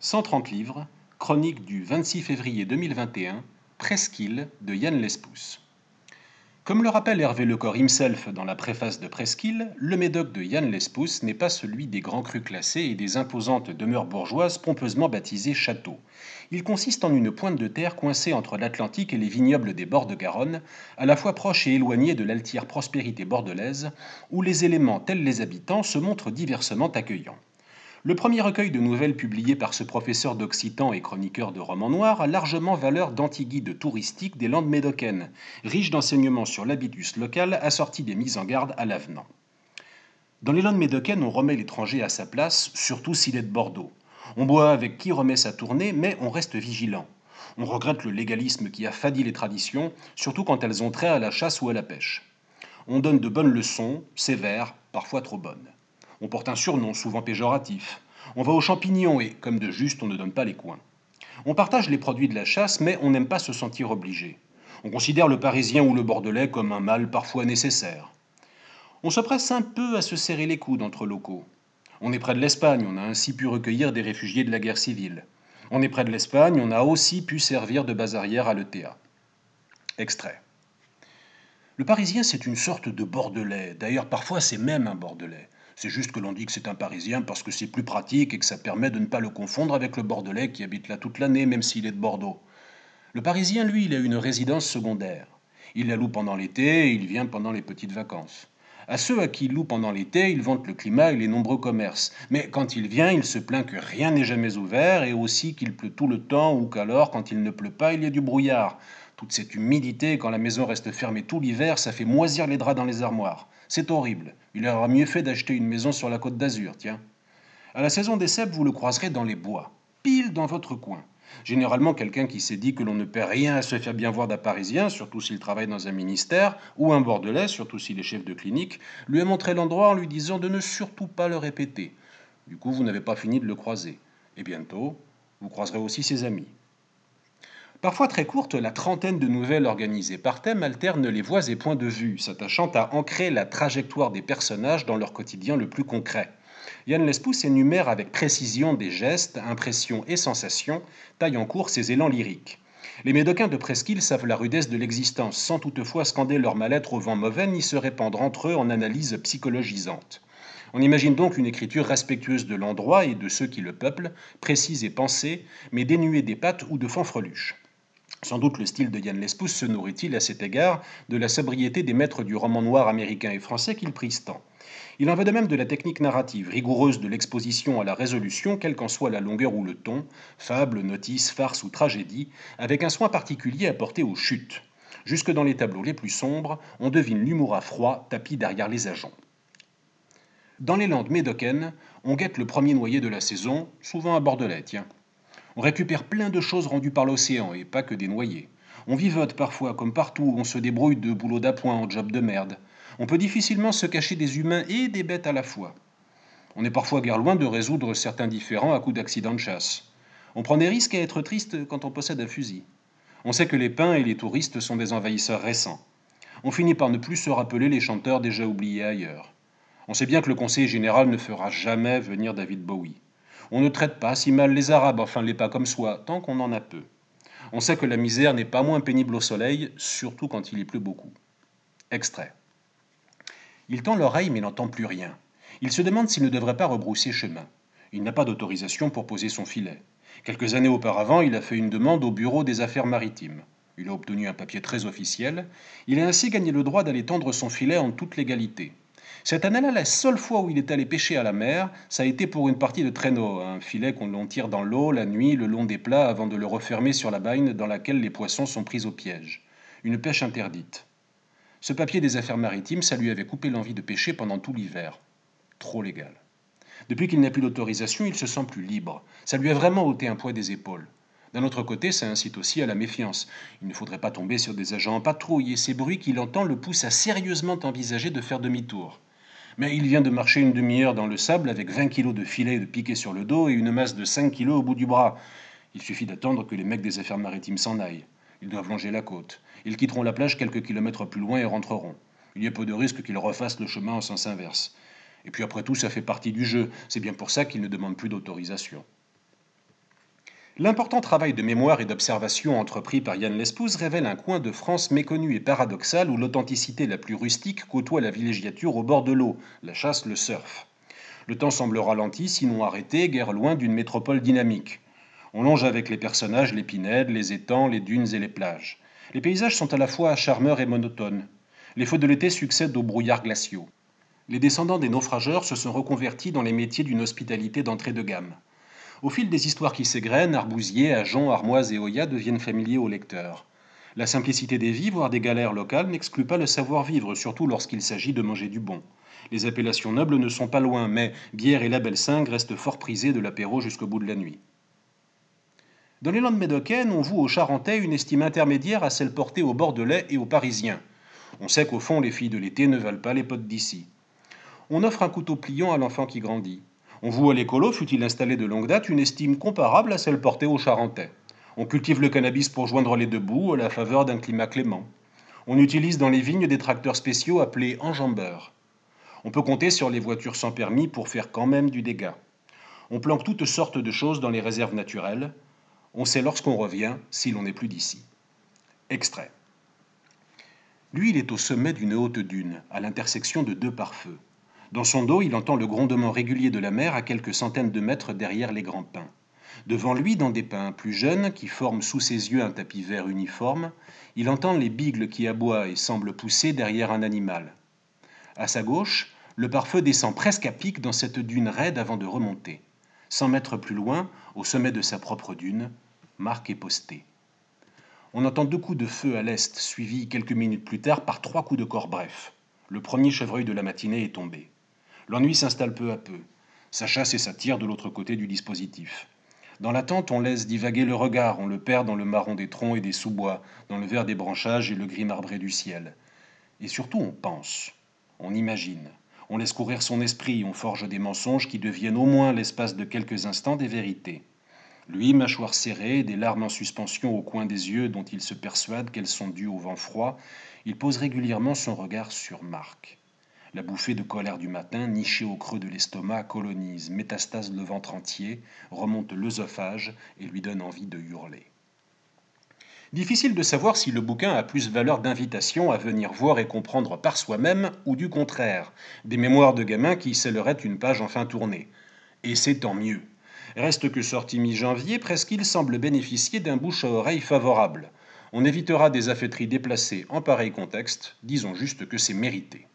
130 livres, chronique du 26 février 2021, Presqu'île de Yann Lespousse. Comme le rappelle Hervé Lecor himself dans la préface de Presqu'île, le médoc de Yann Lespousse n'est pas celui des grands crus classés et des imposantes demeures bourgeoises pompeusement baptisées châteaux. Il consiste en une pointe de terre coincée entre l'Atlantique et les vignobles des bords de Garonne, à la fois proche et éloignée de l'altière prospérité bordelaise, où les éléments tels les habitants se montrent diversement accueillants. Le premier recueil de nouvelles publié par ce professeur d'occitan et chroniqueur de romans noirs a largement valeur d'antiguide touristique des Landes médocaines, riche d'enseignements sur l'habitus local assorti des mises en garde à l'avenant. Dans les Landes médocaines, on remet l'étranger à sa place, surtout s'il est de Bordeaux. On boit avec qui remet sa tournée, mais on reste vigilant. On regrette le légalisme qui a fadi les traditions, surtout quand elles ont trait à la chasse ou à la pêche. On donne de bonnes leçons, sévères, parfois trop bonnes. On porte un surnom, souvent péjoratif. On va aux champignons et, comme de juste, on ne donne pas les coins. On partage les produits de la chasse, mais on n'aime pas se sentir obligé. On considère le parisien ou le bordelais comme un mal parfois nécessaire. On se presse un peu à se serrer les coudes entre locaux. On est près de l'Espagne, on a ainsi pu recueillir des réfugiés de la guerre civile. On est près de l'Espagne, on a aussi pu servir de base arrière à l'ETA. Extrait. Le parisien, c'est une sorte de bordelais. D'ailleurs, parfois, c'est même un bordelais. C'est juste que l'on dit que c'est un Parisien parce que c'est plus pratique et que ça permet de ne pas le confondre avec le Bordelais qui habite là toute l'année, même s'il est de Bordeaux. Le Parisien, lui, il a une résidence secondaire. Il la loue pendant l'été et il vient pendant les petites vacances. À ceux à qui il loue pendant l'été, il vante le climat et les nombreux commerces. Mais quand il vient, il se plaint que rien n'est jamais ouvert et aussi qu'il pleut tout le temps ou qu'alors, quand il ne pleut pas, il y a du brouillard. Toute cette humidité, quand la maison reste fermée tout l'hiver, ça fait moisir les draps dans les armoires. C'est horrible. Il aura mieux fait d'acheter une maison sur la côte d'Azur, tiens. À la saison des cèpes, vous le croiserez dans les bois, pile dans votre coin. Généralement, quelqu'un qui s'est dit que l'on ne perd rien à se faire bien voir d'un Parisien, surtout s'il travaille dans un ministère, ou un Bordelais, surtout s'il est chef de clinique, lui a montré l'endroit en lui disant de ne surtout pas le répéter. Du coup, vous n'avez pas fini de le croiser. Et bientôt, vous croiserez aussi ses amis. Parfois très courte, la trentaine de nouvelles organisées par thème alterne les voix et points de vue, s'attachant à ancrer la trajectoire des personnages dans leur quotidien le plus concret. Yann Lespousse énumère avec précision des gestes, impressions et sensations, taille en cours ses élans lyriques. Les médocains de Presqu'île savent la rudesse de l'existence, sans toutefois scander leur mal-être au vent mauvais ni se répandre entre eux en analyse psychologisante. On imagine donc une écriture respectueuse de l'endroit et de ceux qui le peuplent, précise et pensée, mais dénuée des pattes ou de fanfreluches. Sans doute le style de Yann Lespousse se nourrit-il à cet égard de la sobriété des maîtres du roman noir américain et français qu'il prise tant. Il en va de même de la technique narrative, rigoureuse de l'exposition à la résolution, quelle qu'en soit la longueur ou le ton, fable, notice, farce ou tragédie, avec un soin particulier apporté aux chutes. Jusque dans les tableaux les plus sombres, on devine l'humour à froid tapis derrière les agents. Dans les Landes médocaines, on guette le premier noyer de la saison, souvent à Bordelais. On récupère plein de choses rendues par l'océan et pas que des noyés. On vivote parfois, comme partout, on se débrouille de boulot d'appoint en job de merde. On peut difficilement se cacher des humains et des bêtes à la fois. On est parfois guère loin de résoudre certains différends à coups d'accident de chasse. On prend des risques à être triste quand on possède un fusil. On sait que les pins et les touristes sont des envahisseurs récents. On finit par ne plus se rappeler les chanteurs déjà oubliés ailleurs. On sait bien que le conseiller général ne fera jamais venir David Bowie. On ne traite pas si mal les Arabes, enfin les pas comme soi, tant qu'on en a peu. On sait que la misère n'est pas moins pénible au soleil, surtout quand il y pleut beaucoup. Extrait. Il tend l'oreille mais n'entend plus rien. Il se demande s'il ne devrait pas rebrousser chemin. Il n'a pas d'autorisation pour poser son filet. Quelques années auparavant, il a fait une demande au Bureau des Affaires maritimes. Il a obtenu un papier très officiel. Il a ainsi gagné le droit d'aller tendre son filet en toute légalité. Cette année-là, la seule fois où il est allé pêcher à la mer, ça a été pour une partie de traîneau, un filet qu'on tire dans l'eau la nuit le long des plats avant de le refermer sur la bagne dans laquelle les poissons sont pris au piège. Une pêche interdite. Ce papier des affaires maritimes, ça lui avait coupé l'envie de pêcher pendant tout l'hiver. Trop légal. Depuis qu'il n'a plus d'autorisation, il se sent plus libre. Ça lui a vraiment ôté un poids des épaules. D'un autre côté, ça incite aussi à la méfiance. Il ne faudrait pas tomber sur des agents en patrouille, et ces bruits qu'il entend le poussent à sérieusement envisager de faire demi-tour. Mais il vient de marcher une demi-heure dans le sable avec 20 kilos de filets de piqué sur le dos et une masse de 5 kilos au bout du bras. Il suffit d'attendre que les mecs des affaires maritimes s'en aillent. Ils doivent longer la côte. Ils quitteront la plage quelques kilomètres plus loin et rentreront. Il y a peu de risque qu'ils refassent le chemin en sens inverse. Et puis après tout, ça fait partie du jeu. C'est bien pour ça qu'ils ne demandent plus d'autorisation. L'important travail de mémoire et d'observation entrepris par Yann Lespouse révèle un coin de France méconnu et paradoxal où l'authenticité la plus rustique côtoie la villégiature au bord de l'eau, la chasse, le surf. Le temps semble ralenti, sinon arrêté, guère loin d'une métropole dynamique. On longe avec les personnages les pinèdes, les étangs, les dunes et les plages. Les paysages sont à la fois charmeurs et monotones. Les feux de l'été succèdent aux brouillards glaciaux. Les descendants des naufrageurs se sont reconvertis dans les métiers d'une hospitalité d'entrée de gamme. Au fil des histoires qui s'égrènent, Arbousier, Ajon, Armoise et Oya deviennent familiers aux lecteurs. La simplicité des vies, voire des galères locales, n'exclut pas le savoir-vivre, surtout lorsqu'il s'agit de manger du bon. Les appellations nobles ne sont pas loin, mais bière et label 5 restent fort prisés de l'apéro jusqu'au bout de la nuit. Dans les Landes médocaines, on voue aux Charentais une estime intermédiaire à celle portée aux Bordelais et aux Parisiens. On sait qu'au fond, les filles de l'été ne valent pas les potes d'ici. On offre un couteau pliant à l'enfant qui grandit. On voue à l'écolo, fut-il installé de longue date, une estime comparable à celle portée aux Charentais. On cultive le cannabis pour joindre les deux bouts à la faveur d'un climat clément. On utilise dans les vignes des tracteurs spéciaux appelés enjambeurs. On peut compter sur les voitures sans permis pour faire quand même du dégât. On planque toutes sortes de choses dans les réserves naturelles. On sait lorsqu'on revient si l'on n'est plus d'ici. Extrait. Lui, il est au sommet d'une haute dune, à l'intersection de deux pare-feux. Dans son dos, il entend le grondement régulier de la mer à quelques centaines de mètres derrière les grands pins. Devant lui, dans des pins plus jeunes, qui forment sous ses yeux un tapis vert uniforme, il entend les bigles qui aboient et semblent pousser derrière un animal. À sa gauche, le pare-feu descend presque à pic dans cette dune raide avant de remonter. Cent mètres plus loin, au sommet de sa propre dune, Marc est posté. On entend deux coups de feu à l'est, suivis quelques minutes plus tard par trois coups de corps brefs. Le premier chevreuil de la matinée est tombé. L'ennui s'installe peu à peu. Ça chasse et ça tire de l'autre côté du dispositif. Dans l'attente, on laisse divaguer le regard, on le perd dans le marron des troncs et des sous-bois, dans le vert des branchages et le gris marbré du ciel. Et surtout, on pense, on imagine, on laisse courir son esprit, on forge des mensonges qui deviennent au moins l'espace de quelques instants des vérités. Lui, mâchoire serrée, des larmes en suspension au coin des yeux dont il se persuade qu'elles sont dues au vent froid, il pose régulièrement son regard sur Marc. La bouffée de colère du matin, nichée au creux de l'estomac, colonise, métastase le ventre entier, remonte l'œsophage et lui donne envie de hurler. Difficile de savoir si le bouquin a plus valeur d'invitation à venir voir et comprendre par soi-même ou du contraire, des mémoires de gamins qui scelleraient une page enfin tournée. Et c'est tant mieux. Reste que sorti mi-janvier, Presqu'île semble bénéficier d'un bouche à oreille favorable. On évitera des affaîtries déplacées en pareil contexte, disons juste que c'est mérité.